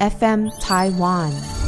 FM Taiwan。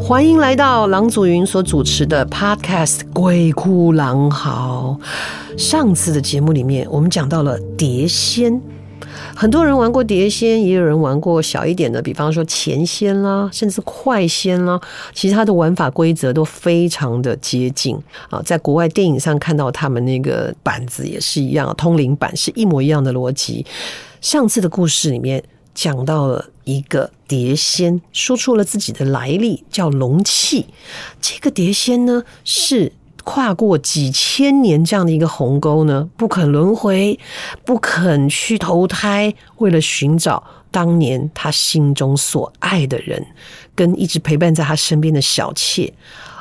欢迎来到郎祖筠所主持的 Podcast《鬼哭狼嚎》。上次的节目里面，我们讲到了碟仙，很多人玩过碟仙，也有人玩过小一点的，比方说钱仙啦，甚至快仙啦。其实它的玩法规则都非常的接近啊，在国外电影上看到他们那个板子也是一样，通灵板是一模一样的逻辑。上次的故事里面。讲到了一个碟仙，说出了自己的来历，叫龙气。这个碟仙呢，是跨过几千年这样的一个鸿沟呢，不肯轮回，不肯去投胎，为了寻找当年他心中所爱的人，跟一直陪伴在他身边的小妾。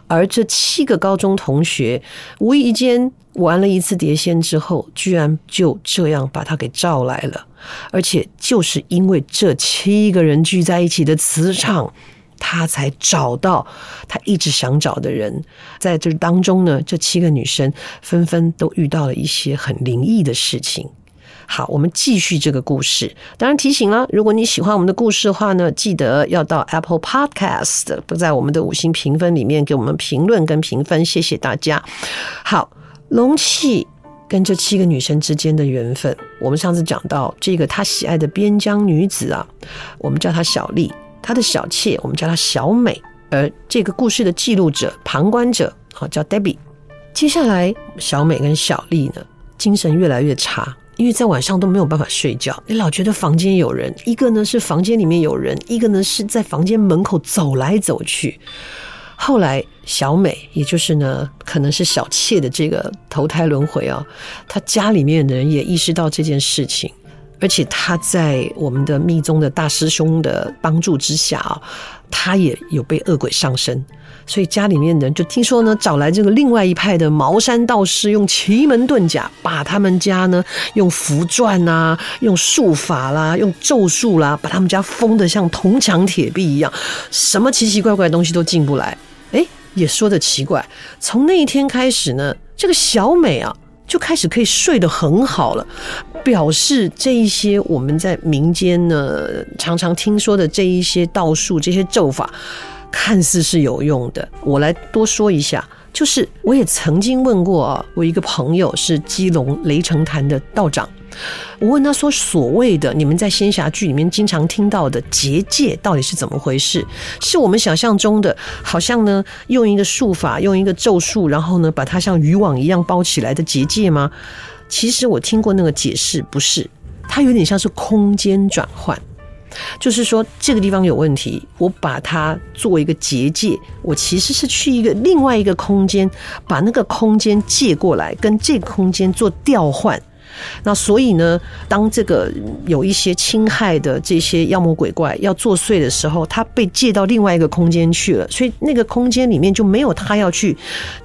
而这七个高中同学，无意间玩了一次碟仙之后，居然就这样把他给召来了。而且就是因为这七个人聚在一起的磁场，他才找到他一直想找的人。在这当中呢，这七个女生纷纷都遇到了一些很灵异的事情。好，我们继续这个故事。当然提醒了，如果你喜欢我们的故事的话呢，记得要到 Apple Podcast，不在我们的五星评分里面给我们评论跟评分，谢谢大家。好，龙契跟这七个女生之间的缘分，我们上次讲到这个他喜爱的边疆女子啊，我们叫她小丽，她的小妾我们叫她小美，而这个故事的记录者、旁观者啊叫 Debbie。接下来，小美跟小丽呢，精神越来越差。因为在晚上都没有办法睡觉，你老觉得房间有人，一个呢是房间里面有人，一个呢是在房间门口走来走去。后来小美，也就是呢可能是小妾的这个投胎轮回啊，她家里面的人也意识到这件事情，而且他在我们的密宗的大师兄的帮助之下啊，他也有被恶鬼上身。所以家里面人就听说呢，找来这个另外一派的茅山道士，用奇门遁甲把他们家呢用符篆啊、用术法啦、用咒术啦，把他们家封得像铜墙铁壁一样，什么奇奇怪怪的东西都进不来。哎，也说的奇怪，从那一天开始呢，这个小美啊就开始可以睡得很好了，表示这一些我们在民间呢常常听说的这一些道术、这些咒法。看似是有用的，我来多说一下。就是我也曾经问过啊，我一个朋友是基隆雷城坛的道长，我问他说：“所谓的你们在仙侠剧里面经常听到的结界到底是怎么回事？是我们想象中的，好像呢用一个术法，用一个咒术，然后呢把它像渔网一样包起来的结界吗？”其实我听过那个解释，不是，它有点像是空间转换。就是说，这个地方有问题，我把它做一个结界，我其实是去一个另外一个空间，把那个空间借过来，跟这个空间做调换。那所以呢，当这个有一些侵害的这些妖魔鬼怪要作祟的时候，他被借到另外一个空间去了，所以那个空间里面就没有他要去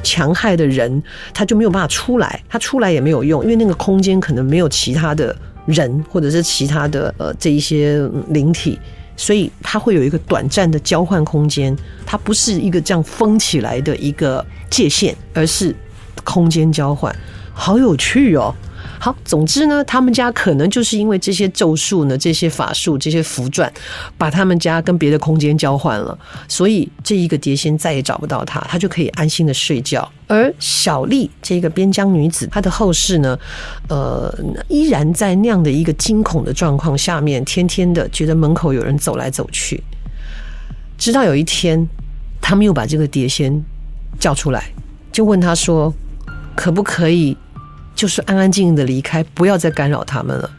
强害的人，他就没有办法出来，他出来也没有用，因为那个空间可能没有其他的。人或者是其他的呃这一些灵体，所以它会有一个短暂的交换空间，它不是一个这样封起来的一个界限，而是空间交换，好有趣哦。好，总之呢，他们家可能就是因为这些咒术呢，这些法术，这些符篆，把他们家跟别的空间交换了，所以这一个碟仙再也找不到他，他就可以安心的睡觉。而小丽这个边疆女子，她的后事呢，呃，依然在那样的一个惊恐的状况下面，天天的觉得门口有人走来走去，直到有一天，他们又把这个碟仙叫出来，就问他说，可不可以？就是安安静静的离开，不要再干扰他们了。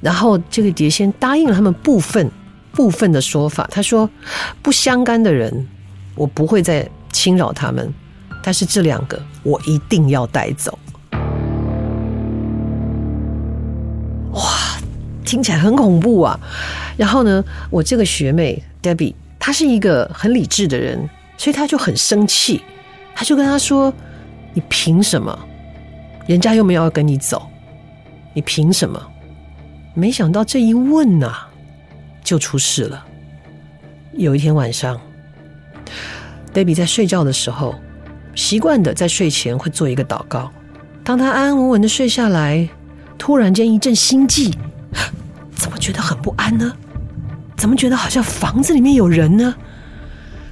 然后这个碟仙答应了他们部分部分的说法，他说不相干的人，我不会再侵扰他们，但是这两个我一定要带走。哇，听起来很恐怖啊。然后呢，我这个学妹 Debbie，她是一个很理智的人，所以她就很生气，她就跟他说：“你凭什么？人家又没有要跟你走，你凭什么？”没想到这一问呐、就出事了。有一天晚上，Debbie 在睡觉的时候，习惯的在睡前会做一个祷告。当他安安稳稳的睡下来，突然间一阵心悸，怎么觉得很不安呢？怎么觉得好像房子里面有人呢？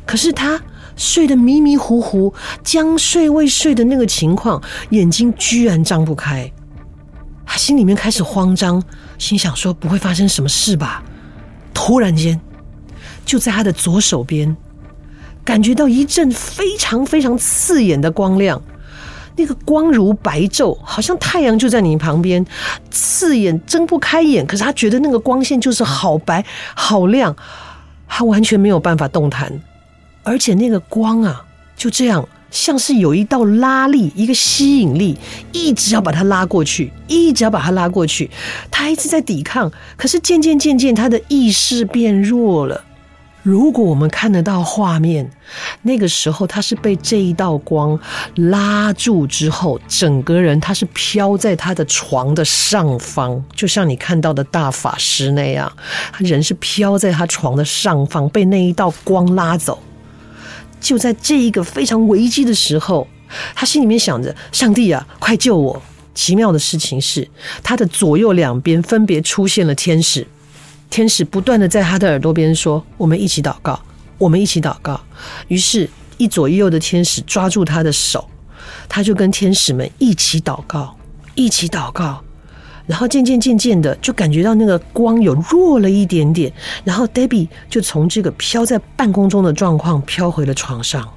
可是他睡得迷迷糊糊，将睡未睡的那个情况，眼睛居然张不开。他心里面开始慌张，心想说不会发生什么事吧？突然间。就在他的左手边，感觉到一阵非常非常刺眼的光亮，那个光如白昼，好像太阳就在你旁边，刺眼睁不开眼。可是他觉得那个光线就是好白好亮，他完全没有办法动弹，而且那个光啊，就这样像是有一道拉力，一个吸引力，一直要把他拉过去，一直要把他拉过去。他一直在抵抗，可是渐渐渐渐，他的意识变弱了。如果我们看得到画面，那个时候他是被这一道光拉住之后，整个人他是飘在他的床的上方，就像你看到的大法师那样，他人是飘在他床的上方，被那一道光拉走。就在这一个非常危机的时候，他心里面想着：“上帝啊，快救我！”奇妙的事情是，他的左右两边分别出现了天使。天使不断的在他的耳朵边说：“我们一起祷告，我们一起祷告。”于是，一左一右的天使抓住他的手，他就跟天使们一起祷告，一起祷告。然后渐渐渐渐的，就感觉到那个光有弱了一点点。然后 Debbie 就从这个飘在半空中的状况飘回了床上。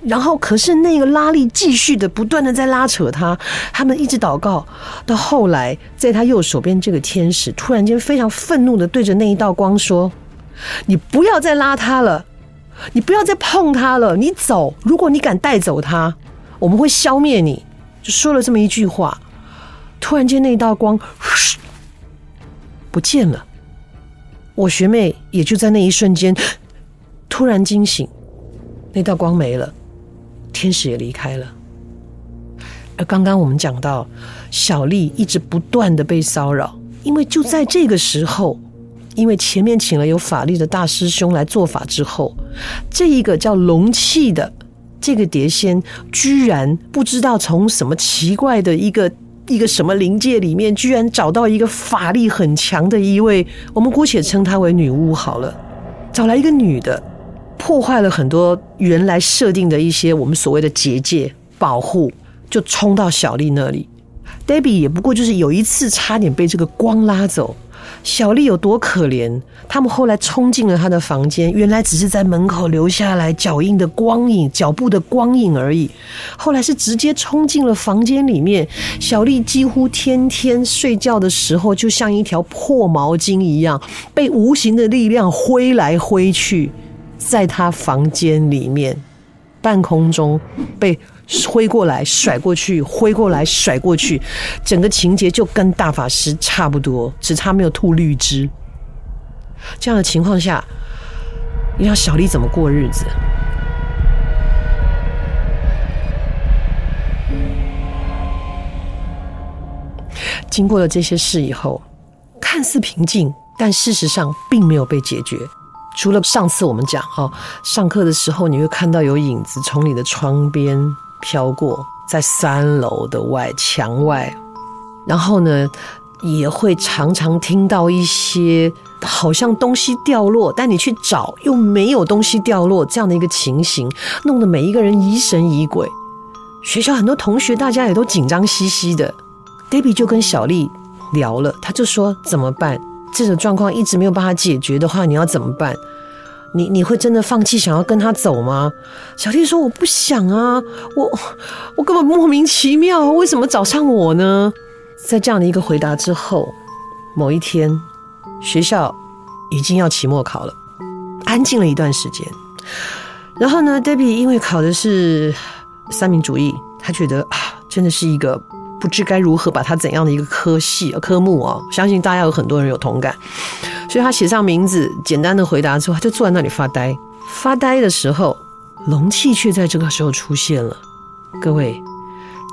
然后，可是那个拉力继续的不断的在拉扯他，他们一直祷告，到后来，在他右手边这个天使突然间非常愤怒的对着那一道光说：“你不要再拉他了，你不要再碰他了，你走！如果你敢带走他，我们会消灭你。”就说了这么一句话，突然间那道光不见了，我学妹也就在那一瞬间突然惊醒，那道光没了。天使也离开了，而刚刚我们讲到，小丽一直不断的被骚扰，因为就在这个时候，因为前面请了有法力的大师兄来做法之后，这一个叫龙气的这个碟仙，居然不知道从什么奇怪的一个一个什么灵界里面，居然找到一个法力很强的一位，我们姑且称她为女巫好了，找来一个女的。破坏了很多原来设定的一些我们所谓的结界保护，就冲到小丽那里。Debbie 也不过就是有一次差点被这个光拉走。小丽有多可怜？他们后来冲进了她的房间，原来只是在门口留下来脚印的光影、脚步的光影而已。后来是直接冲进了房间里面。小丽几乎天天睡觉的时候，就像一条破毛巾一样，被无形的力量挥来挥去。在他房间里面，半空中被挥过来、甩过去，挥过来、甩过去，整个情节就跟大法师差不多，只差没有吐绿汁。这样的情况下，你让小丽怎么过日子？经过了这些事以后，看似平静，但事实上并没有被解决。除了上次我们讲哈，上课的时候你会看到有影子从你的窗边飘过，在三楼的外墙外，然后呢，也会常常听到一些好像东西掉落，但你去找又没有东西掉落这样的一个情形，弄得每一个人疑神疑鬼。学校很多同学大家也都紧张兮兮的。Debbie 就跟小丽聊了，他就说怎么办？这种状况一直没有办法解决的话，你要怎么办？你你会真的放弃想要跟他走吗？小丽说：“我不想啊，我我根本莫名其妙，为什么找上我呢？”在这样的一个回答之后，某一天学校已经要期末考了，安静了一段时间。然后呢，Debbie 因为考的是三民主义，他觉得啊，真的是一个不知该如何把它怎样的一个科系科目哦，相信大家有很多人有同感，所以他写上名字，简单的回答之后，他就坐在那里发呆。发呆的时候，龙气却在这个时候出现了。各位，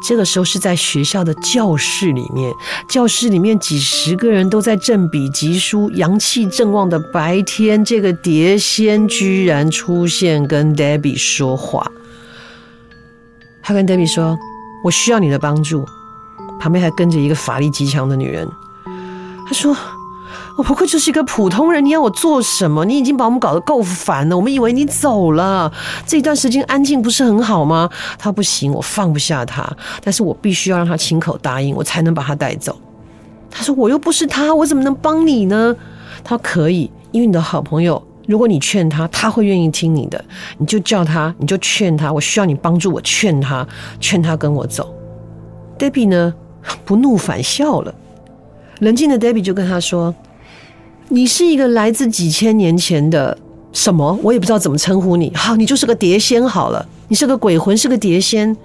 这个时候是在学校的教室里面，教室里面几十个人都在振笔疾书，阳气正旺的白天，这个蝶仙居然出现，跟 Debbie 说话。他跟 Debbie 说：“我需要你的帮助。”旁边还跟着一个法力极强的女人。他说：“我不过就是一个普通人，你要我做什么？你已经把我们搞得够烦了。我们以为你走了，这一段时间安静不是很好吗？”他不行，我放不下他，但是我必须要让他亲口答应，我才能把他带走。他说：“我又不是他，我怎么能帮你呢？”他说：“可以，因为你的好朋友，如果你劝他，他会愿意听你的。你就叫他，你就劝他，我需要你帮助我劝他，劝他跟我走。” Debbie 呢？不怒反笑了，冷静的 Debbie 就跟他说：“你是一个来自几千年前的什么？我也不知道怎么称呼你。好，你就是个碟仙好了，你是个鬼魂，是个碟仙。”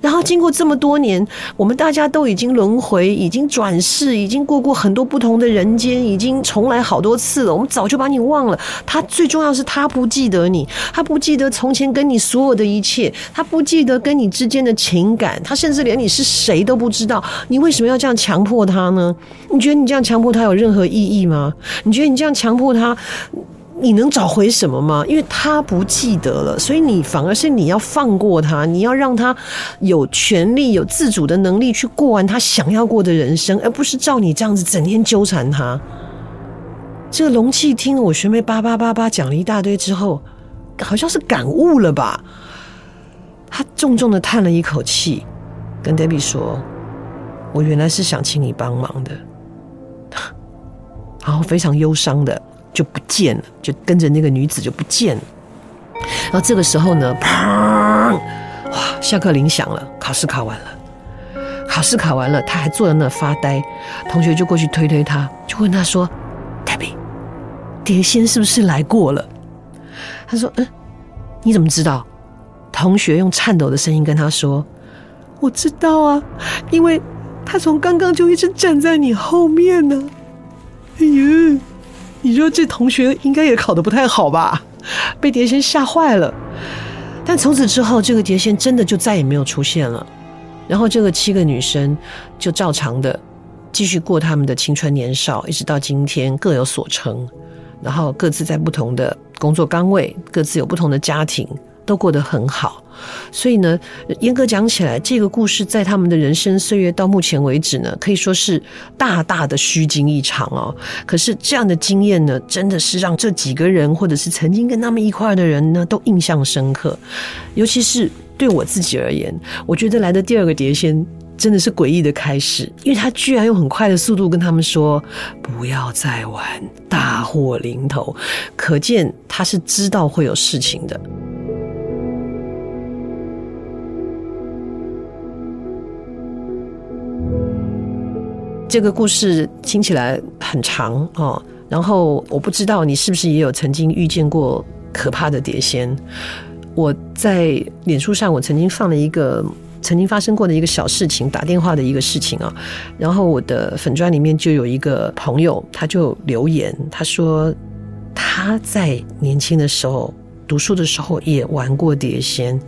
然后经过这么多年，我们大家都已经轮回，已经转世，已经过过很多不同的人间，已经重来好多次了。我们早就把你忘了。他最重要是他不记得你，他不记得从前跟你所有的一切，他不记得跟你之间的情感，他甚至连你是谁都不知道。你为什么要这样强迫他呢？你觉得你这样强迫他有任何意义吗？你觉得你这样强迫他？你能找回什么吗？因为他不记得了，所以你反而是你要放过他，你要让他有权利、有自主的能力去过完他想要过的人生，而不是照你这样子整天纠缠他。这个龙气听了我学妹叭叭叭叭讲了一大堆之后，好像是感悟了吧？他重重的叹了一口气，跟 Debbie 说：“我原来是想请你帮忙的。”然后非常忧伤的。就不见了，就跟着那个女子就不见了。然后这个时候呢，砰！哇，下课铃响了，考试考完了。考试考完了，他还坐在那发呆。同学就过去推推他，就问他说：“Debbie，蝶仙是不是来过了？”他说：“嗯，你怎么知道？”同学用颤抖的声音跟他说：“我知道啊，因为他从刚刚就一直站在你后面呢。”哎呀！你说这同学应该也考得不太好吧？被蝶仙吓坏了。但从此之后，这个蝶仙真的就再也没有出现了。然后这个七个女生就照常的继续过他们的青春年少，一直到今天各有所成，然后各自在不同的工作岗位，各自有不同的家庭。都过得很好，所以呢，严格讲起来，这个故事在他们的人生岁月到目前为止呢，可以说是大大的虚惊一场哦。可是这样的经验呢，真的是让这几个人，或者是曾经跟他们一块的人呢，都印象深刻。尤其是对我自己而言，我觉得来的第二个碟仙真的是诡异的开始，因为他居然用很快的速度跟他们说：“不要再玩，大祸临头。”可见他是知道会有事情的。这个故事听起来很长哦，然后我不知道你是不是也有曾经遇见过可怕的碟仙。我在脸书上，我曾经放了一个曾经发生过的一个小事情，打电话的一个事情啊。然后我的粉专里面就有一个朋友，他就留言，他说他在年轻的时候读书的时候也玩过碟仙，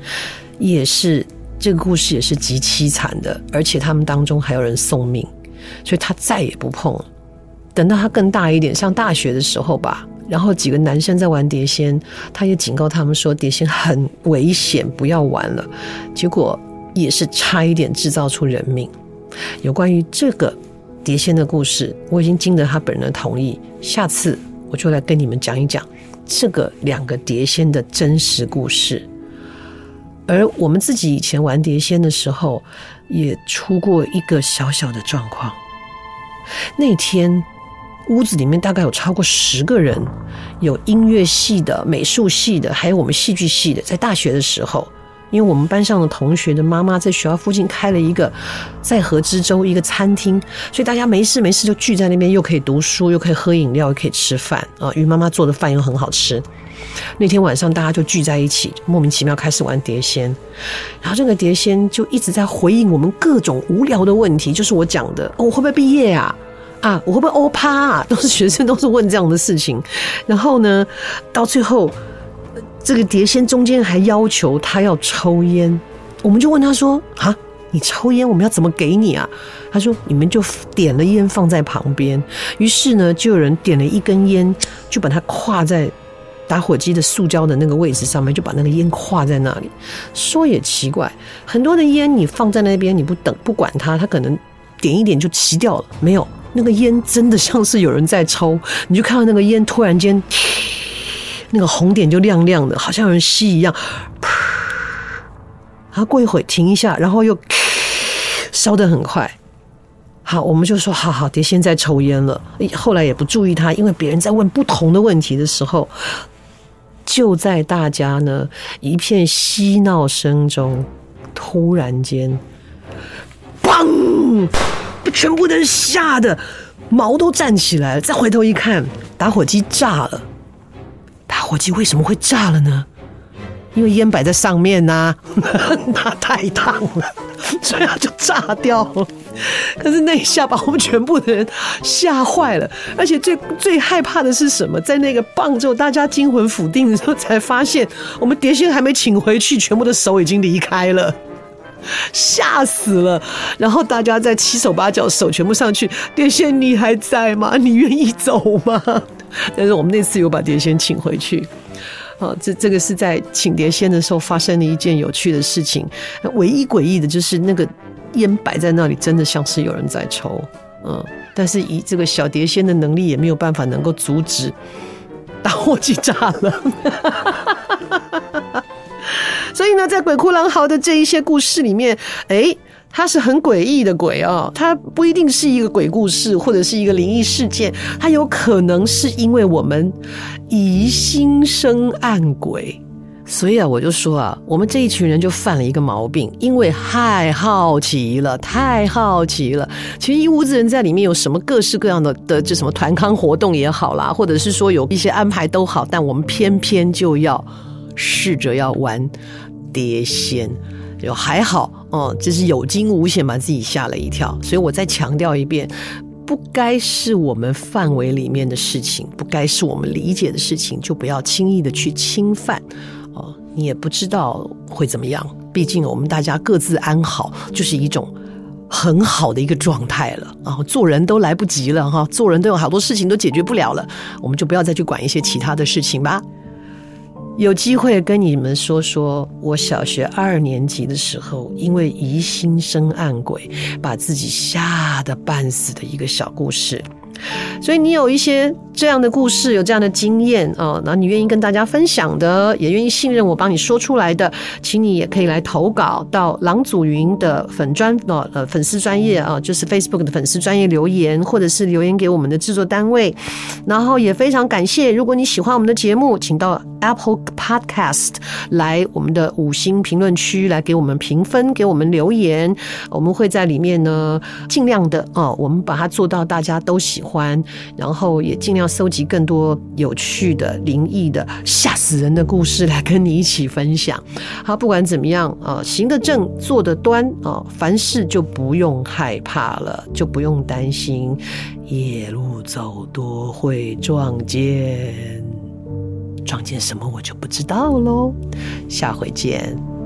也是这个故事也是极凄惨的，而且他们当中还有人送命。所以他再也不碰了。等到他更大一点，上大学的时候吧，然后几个男生在玩碟仙，他也警告他们说碟仙很危险，不要玩了。结果也是差一点制造出人命。有关于这个碟仙的故事，我已经经得他本人的同意，下次我就来跟你们讲一讲这个两个碟仙的真实故事。而我们自己以前玩碟仙的时候，也出过一个小小的状况。那天屋子里面大概有超过十个人，有音乐系的、美术系的，还有我们戏剧系的。在大学的时候，因为我们班上的同学的妈妈在学校附近开了一个在河之洲一个餐厅，所以大家没事没事就聚在那边，又可以读书，又可以喝饮料，又可以吃饭啊。于妈妈做的饭又很好吃。那天晚上大家就聚在一起，莫名其妙开始玩碟仙，然后这个碟仙就一直在回应我们各种无聊的问题，就是我讲的，我会不会毕业啊？啊，我会不会欧趴啊？都是学生，都是问这样的事情。然后呢，到最后，这个碟仙中间还要求他要抽烟，我们就问他说：“啊，你抽烟，我们要怎么给你啊？”他说：“你们就点了烟放在旁边。”于是呢，就有人点了一根烟，就把它跨在打火机的塑胶的那个位置上面，就把那个烟跨在那里。说也奇怪，很多的烟你放在那边，你不等不管它，它可能点一点就熄掉了，没有。那个烟真的像是有人在抽，你就看到那个烟突然间，那个红点就亮亮的，好像有人吸一样。然后过一会停一下，然后又 烧得很快。好，我们就说好好，碟仙在抽烟了。后来也不注意他，因为别人在问不同的问题的时候，就在大家呢一片嬉闹声中，突然间，砰！全部的人吓得毛都站起来了，再回头一看，打火机炸了。打火机为什么会炸了呢？因为烟摆在上面呐、它太烫了，所以它就炸掉了。可是那一下把我们全部的人吓坏了，而且最最害怕的是什么？在那个棒之后，大家惊魂甫定的时候，才发现我们碟仙还没请回去，全部的手已经离开了。吓死了！然后大家在七手八脚，手全部上去。碟仙，你还在吗？你愿意走吗？但是我们那次有把碟仙请回去。啊，这这个是在请碟仙的时候发生的一件有趣的事情。唯一诡异的就是那个烟摆在那里，真的像是有人在抽。嗯，但是以这个小碟仙的能力，也没有办法能够阻止打火机炸了。所以呢，在鬼哭狼嚎的这一些故事里面，诶，它是很诡异的鬼啊，它不一定是一个鬼故事，或者是一个灵异事件，它有可能是因为我们疑心生暗鬼。所以啊，我就说啊，我们这一群人就犯了一个毛病，因为太好奇了，太好奇了。其实一屋子人在里面有什么各式各样的的，就什么团康活动也好啦，或者是说有一些安排都好，但我们偏偏就要。试着要玩碟仙，就还好哦，就是有惊无险，把自己吓了一跳。所以我再强调一遍，不该是我们范围里面的事情，不该是我们理解的事情，就不要轻易的去侵犯哦。你也不知道会怎么样，毕竟我们大家各自安好，就是一种很好的一个状态了。然后做人都来不及了哈，做人都有好多事情都解决不了了，我们就不要再去管一些其他的事情吧。有机会跟你们说说，我小学二年级的时候，因为疑心生暗鬼，把自己吓得半死的一个小故事。所以你有一些这样的故事，有这样的经验啊，那你愿意跟大家分享的，也愿意信任我帮你说出来的，请你也可以来投稿到郎祖云的粉专呃粉丝专业啊，就是 Facebook 的粉丝专业留言，或者是留言给我们的制作单位。然后也非常感谢，如果你喜欢我们的节目，请到 Apple Podcast 来我们的五星评论区来给我们评分，给我们留言，我们会在里面呢尽量的哦，我们把它做到大家都喜欢。欢，然后也尽量搜集更多有趣的、灵异的、吓死人的故事来跟你一起分享。好，不管怎么样啊，行得正，坐得端啊，凡事就不用害怕了，就不用担心夜路走多会撞见，撞见什么我就不知道喽。下回见。